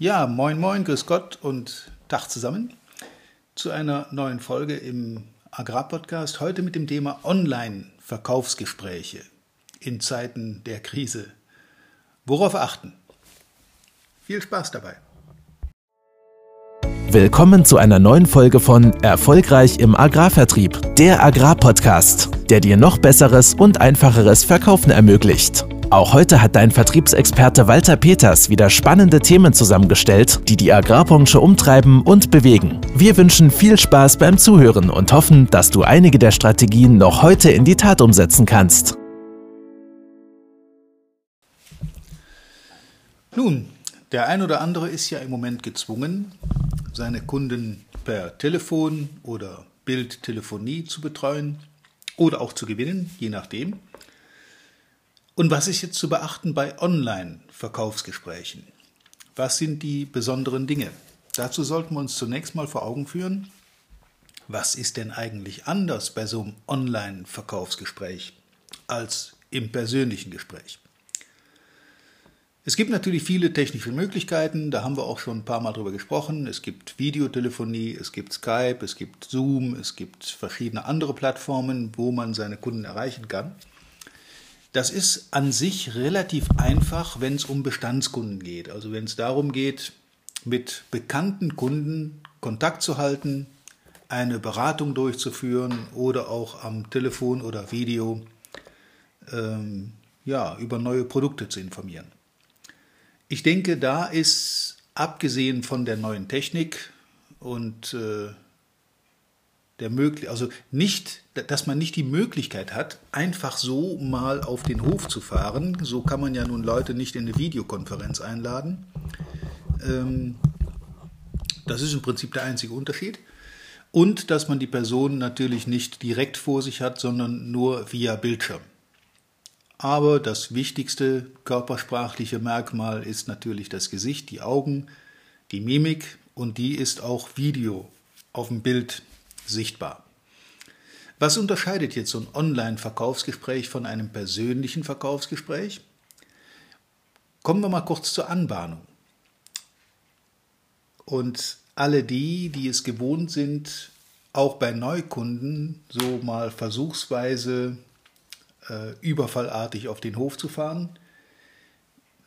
Ja, moin, moin, grüß Gott und Tag zusammen zu einer neuen Folge im Agrarpodcast. Heute mit dem Thema Online-Verkaufsgespräche in Zeiten der Krise. Worauf achten? Viel Spaß dabei. Willkommen zu einer neuen Folge von Erfolgreich im Agrarvertrieb, der Agrarpodcast, der dir noch besseres und einfacheres Verkaufen ermöglicht. Auch heute hat dein Vertriebsexperte Walter Peters wieder spannende Themen zusammengestellt, die die Agrarbranche umtreiben und bewegen. Wir wünschen viel Spaß beim Zuhören und hoffen, dass du einige der Strategien noch heute in die Tat umsetzen kannst. Nun, der ein oder andere ist ja im Moment gezwungen, seine Kunden per Telefon oder Bildtelefonie zu betreuen oder auch zu gewinnen, je nachdem. Und was ist jetzt zu beachten bei Online-Verkaufsgesprächen? Was sind die besonderen Dinge? Dazu sollten wir uns zunächst mal vor Augen führen, was ist denn eigentlich anders bei so einem Online-Verkaufsgespräch als im persönlichen Gespräch? Es gibt natürlich viele technische Möglichkeiten, da haben wir auch schon ein paar Mal drüber gesprochen. Es gibt Videotelefonie, es gibt Skype, es gibt Zoom, es gibt verschiedene andere Plattformen, wo man seine Kunden erreichen kann. Das ist an sich relativ einfach, wenn es um Bestandskunden geht. Also wenn es darum geht, mit bekannten Kunden Kontakt zu halten, eine Beratung durchzuführen oder auch am Telefon oder Video ähm, ja, über neue Produkte zu informieren. Ich denke, da ist abgesehen von der neuen Technik und äh, der möglich, also nicht, dass man nicht die Möglichkeit hat, einfach so mal auf den Hof zu fahren. So kann man ja nun Leute nicht in eine Videokonferenz einladen. Ähm, das ist im Prinzip der einzige Unterschied. Und dass man die Person natürlich nicht direkt vor sich hat, sondern nur via Bildschirm. Aber das wichtigste körpersprachliche Merkmal ist natürlich das Gesicht, die Augen, die Mimik und die ist auch Video auf dem Bild sichtbar. Was unterscheidet jetzt so ein Online-Verkaufsgespräch von einem persönlichen Verkaufsgespräch? Kommen wir mal kurz zur Anbahnung. Und alle die, die es gewohnt sind, auch bei Neukunden so mal versuchsweise äh, überfallartig auf den Hof zu fahren.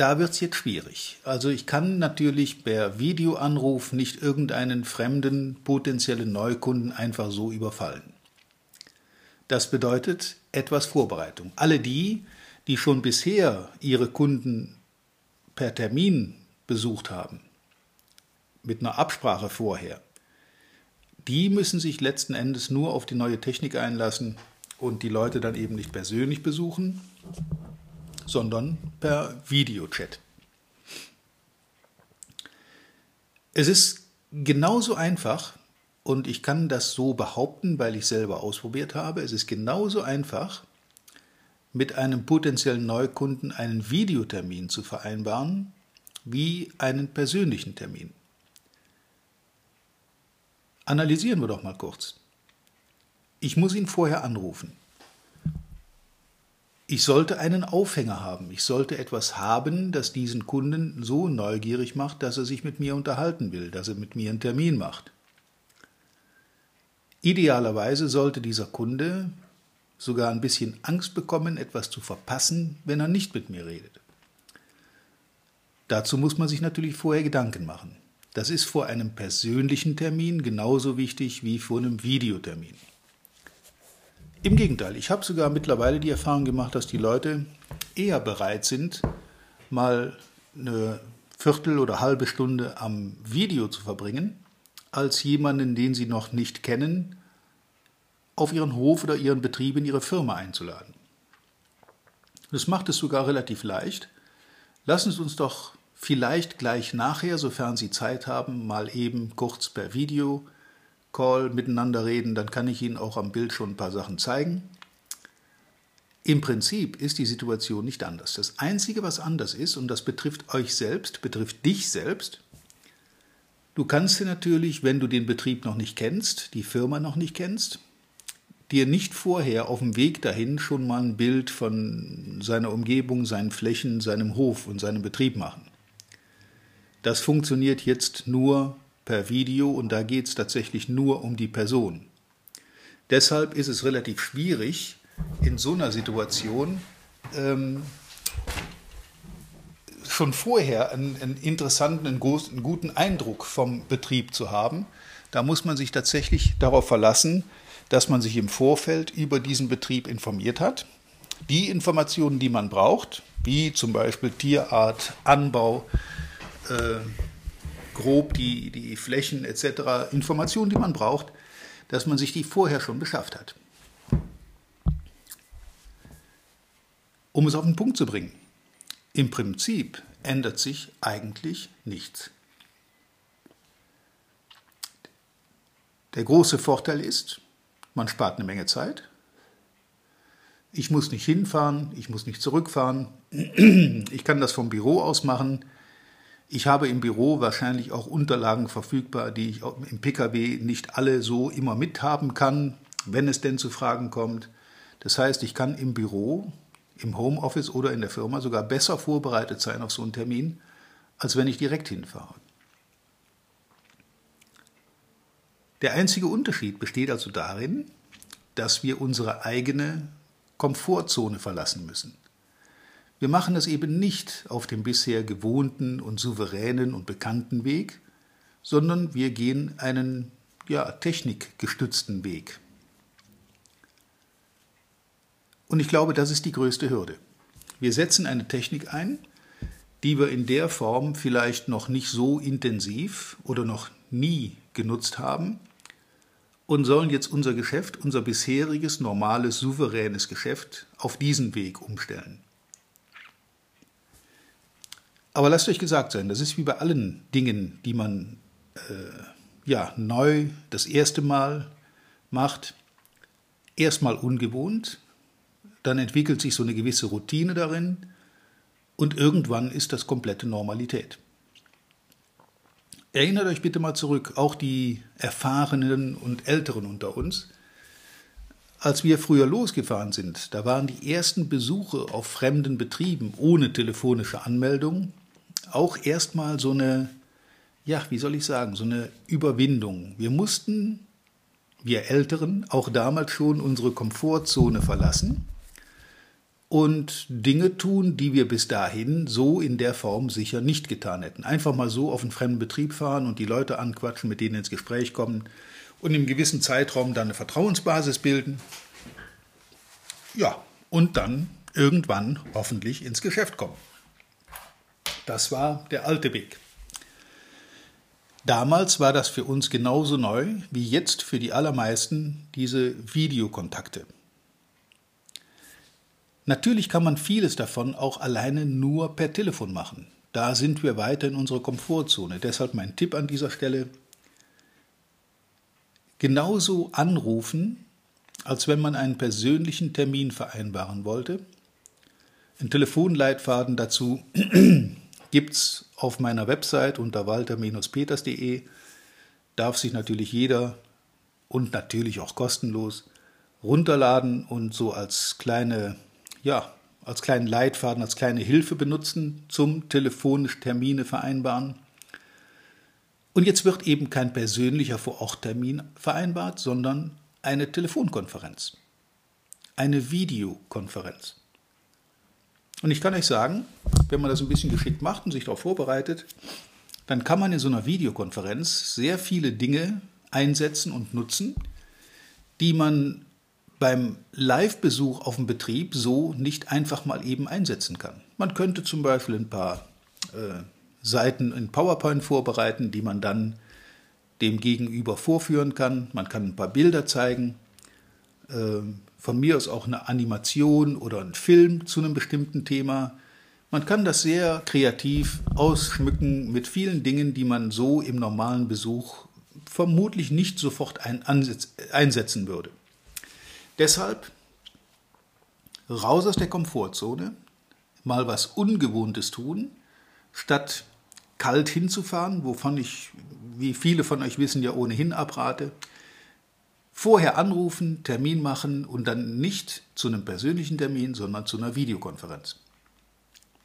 Da wird es jetzt schwierig. Also ich kann natürlich per Videoanruf nicht irgendeinen fremden potenziellen Neukunden einfach so überfallen. Das bedeutet etwas Vorbereitung. Alle die, die schon bisher ihre Kunden per Termin besucht haben, mit einer Absprache vorher, die müssen sich letzten Endes nur auf die neue Technik einlassen und die Leute dann eben nicht persönlich besuchen, sondern per Videochat. Es ist genauso einfach, und ich kann das so behaupten, weil ich selber ausprobiert habe, es ist genauso einfach, mit einem potenziellen Neukunden einen Videotermin zu vereinbaren, wie einen persönlichen Termin. Analysieren wir doch mal kurz. Ich muss ihn vorher anrufen. Ich sollte einen Aufhänger haben. Ich sollte etwas haben, das diesen Kunden so neugierig macht, dass er sich mit mir unterhalten will, dass er mit mir einen Termin macht. Idealerweise sollte dieser Kunde sogar ein bisschen Angst bekommen, etwas zu verpassen, wenn er nicht mit mir redet. Dazu muss man sich natürlich vorher Gedanken machen. Das ist vor einem persönlichen Termin genauso wichtig wie vor einem Videotermin. Im Gegenteil, ich habe sogar mittlerweile die Erfahrung gemacht, dass die Leute eher bereit sind, mal eine Viertel oder halbe Stunde am Video zu verbringen, als jemanden, den sie noch nicht kennen, auf ihren Hof oder ihren Betrieb in ihre Firma einzuladen. Das macht es sogar relativ leicht. Lassen Sie uns doch vielleicht gleich nachher, sofern Sie Zeit haben, mal eben kurz per Video Call miteinander reden, dann kann ich Ihnen auch am Bild schon ein paar Sachen zeigen. Im Prinzip ist die Situation nicht anders. Das Einzige, was anders ist, und das betrifft euch selbst, betrifft dich selbst, du kannst dir natürlich, wenn du den Betrieb noch nicht kennst, die Firma noch nicht kennst, dir nicht vorher auf dem Weg dahin schon mal ein Bild von seiner Umgebung, seinen Flächen, seinem Hof und seinem Betrieb machen. Das funktioniert jetzt nur per Video und da geht es tatsächlich nur um die Person. Deshalb ist es relativ schwierig, in so einer Situation ähm, schon vorher einen, einen interessanten, einen, großen, einen guten Eindruck vom Betrieb zu haben. Da muss man sich tatsächlich darauf verlassen, dass man sich im Vorfeld über diesen Betrieb informiert hat. Die Informationen, die man braucht, wie zum Beispiel Tierart, Anbau, äh, grob die, die Flächen etc., Informationen, die man braucht, dass man sich die vorher schon beschafft hat. Um es auf den Punkt zu bringen, im Prinzip ändert sich eigentlich nichts. Der große Vorteil ist, man spart eine Menge Zeit. Ich muss nicht hinfahren, ich muss nicht zurückfahren. Ich kann das vom Büro aus machen. Ich habe im Büro wahrscheinlich auch Unterlagen verfügbar, die ich im Pkw nicht alle so immer mithaben kann, wenn es denn zu Fragen kommt. Das heißt, ich kann im Büro, im Homeoffice oder in der Firma sogar besser vorbereitet sein auf so einen Termin, als wenn ich direkt hinfahre. Der einzige Unterschied besteht also darin, dass wir unsere eigene Komfortzone verlassen müssen. Wir machen es eben nicht auf dem bisher gewohnten und souveränen und bekannten Weg, sondern wir gehen einen ja, technikgestützten Weg. Und ich glaube, das ist die größte Hürde. Wir setzen eine Technik ein, die wir in der Form vielleicht noch nicht so intensiv oder noch nie genutzt haben und sollen jetzt unser Geschäft, unser bisheriges, normales, souveränes Geschäft auf diesen Weg umstellen. Aber lasst euch gesagt sein, das ist wie bei allen Dingen, die man äh, ja, neu das erste Mal macht. Erstmal ungewohnt, dann entwickelt sich so eine gewisse Routine darin und irgendwann ist das komplette Normalität. Erinnert euch bitte mal zurück, auch die Erfahrenen und Älteren unter uns. Als wir früher losgefahren sind, da waren die ersten Besuche auf fremden Betrieben ohne telefonische Anmeldung auch erstmal so eine, ja, wie soll ich sagen, so eine Überwindung. Wir mussten, wir Älteren, auch damals schon unsere Komfortzone verlassen und Dinge tun, die wir bis dahin so in der Form sicher nicht getan hätten. Einfach mal so auf einen fremden Betrieb fahren und die Leute anquatschen, mit denen ins Gespräch kommen und im gewissen Zeitraum dann eine Vertrauensbasis bilden. Ja, und dann irgendwann hoffentlich ins Geschäft kommen. Das war der alte Weg. Damals war das für uns genauso neu wie jetzt für die allermeisten diese Videokontakte. Natürlich kann man vieles davon auch alleine nur per Telefon machen. Da sind wir weiter in unserer Komfortzone. Deshalb mein Tipp an dieser Stelle. Genauso anrufen, als wenn man einen persönlichen Termin vereinbaren wollte. Ein Telefonleitfaden dazu gibt es auf meiner Website unter walter-peters.de. Darf sich natürlich jeder und natürlich auch kostenlos runterladen und so als kleine, ja, als kleinen Leitfaden, als kleine Hilfe benutzen zum telefonisch Termine vereinbaren. Und jetzt wird eben kein persönlicher Vor-Ort-Termin vereinbart, sondern eine Telefonkonferenz, eine Videokonferenz. Und ich kann euch sagen, wenn man das ein bisschen geschickt macht und sich darauf vorbereitet, dann kann man in so einer Videokonferenz sehr viele Dinge einsetzen und nutzen, die man beim Live-Besuch auf dem Betrieb so nicht einfach mal eben einsetzen kann. Man könnte zum Beispiel ein paar äh, Seiten in PowerPoint vorbereiten, die man dann dem Gegenüber vorführen kann. Man kann ein paar Bilder zeigen. Äh, von mir aus auch eine Animation oder ein Film zu einem bestimmten Thema. Man kann das sehr kreativ ausschmücken mit vielen Dingen, die man so im normalen Besuch vermutlich nicht sofort ein, einsetzen würde. Deshalb raus aus der Komfortzone, mal was Ungewohntes tun, statt kalt hinzufahren, wovon ich, wie viele von euch wissen, ja ohnehin abrate, Vorher anrufen, Termin machen und dann nicht zu einem persönlichen Termin, sondern zu einer Videokonferenz.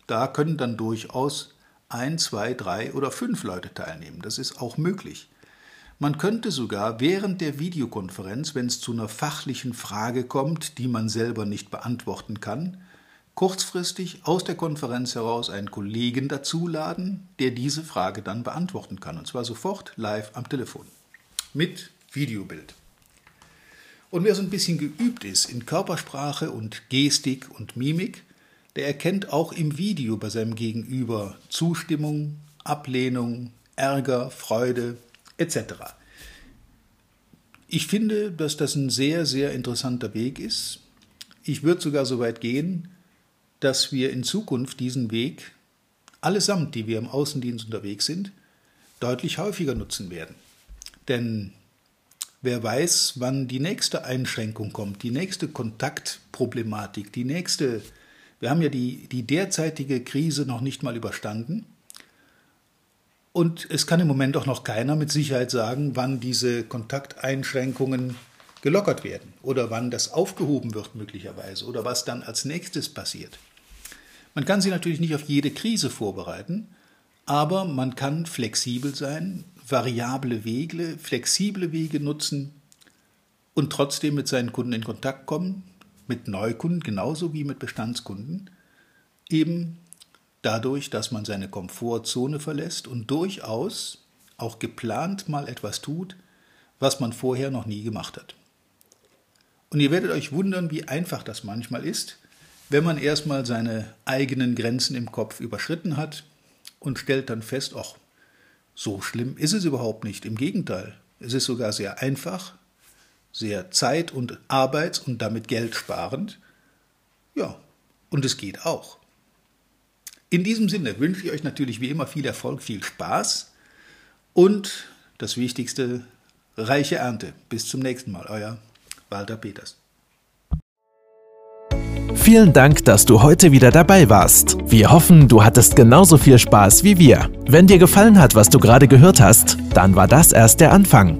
Da können dann durchaus ein, zwei, drei oder fünf Leute teilnehmen. Das ist auch möglich. Man könnte sogar während der Videokonferenz, wenn es zu einer fachlichen Frage kommt, die man selber nicht beantworten kann, kurzfristig aus der Konferenz heraus einen Kollegen dazuladen, der diese Frage dann beantworten kann. Und zwar sofort live am Telefon. Mit Videobild. Und wer so ein bisschen geübt ist in Körpersprache und Gestik und Mimik, der erkennt auch im Video bei seinem Gegenüber Zustimmung, Ablehnung, Ärger, Freude, etc. Ich finde, dass das ein sehr, sehr interessanter Weg ist. Ich würde sogar so weit gehen, dass wir in Zukunft diesen Weg, allesamt, die wir im Außendienst unterwegs sind, deutlich häufiger nutzen werden. Denn wer weiß, wann die nächste Einschränkung kommt, die nächste Kontaktproblematik, die nächste, wir haben ja die, die derzeitige Krise noch nicht mal überstanden. Und es kann im Moment auch noch keiner mit Sicherheit sagen, wann diese Kontakteinschränkungen gelockert werden oder wann das aufgehoben wird möglicherweise oder was dann als nächstes passiert. Man kann sich natürlich nicht auf jede Krise vorbereiten, aber man kann flexibel sein, variable Wege, flexible Wege nutzen und trotzdem mit seinen Kunden in Kontakt kommen, mit Neukunden genauso wie mit Bestandskunden, eben dadurch, dass man seine Komfortzone verlässt und durchaus auch geplant mal etwas tut, was man vorher noch nie gemacht hat. Und ihr werdet euch wundern, wie einfach das manchmal ist, wenn man erstmal seine eigenen Grenzen im Kopf überschritten hat und stellt dann fest, ach, so schlimm ist es überhaupt nicht. Im Gegenteil, es ist sogar sehr einfach, sehr zeit- und arbeits- und damit geldsparend. Ja, und es geht auch. In diesem Sinne wünsche ich euch natürlich wie immer viel Erfolg, viel Spaß und das Wichtigste, reiche Ernte. Bis zum nächsten Mal, euer Walter Peters. Vielen Dank, dass du heute wieder dabei warst. Wir hoffen, du hattest genauso viel Spaß wie wir. Wenn dir gefallen hat, was du gerade gehört hast, dann war das erst der Anfang.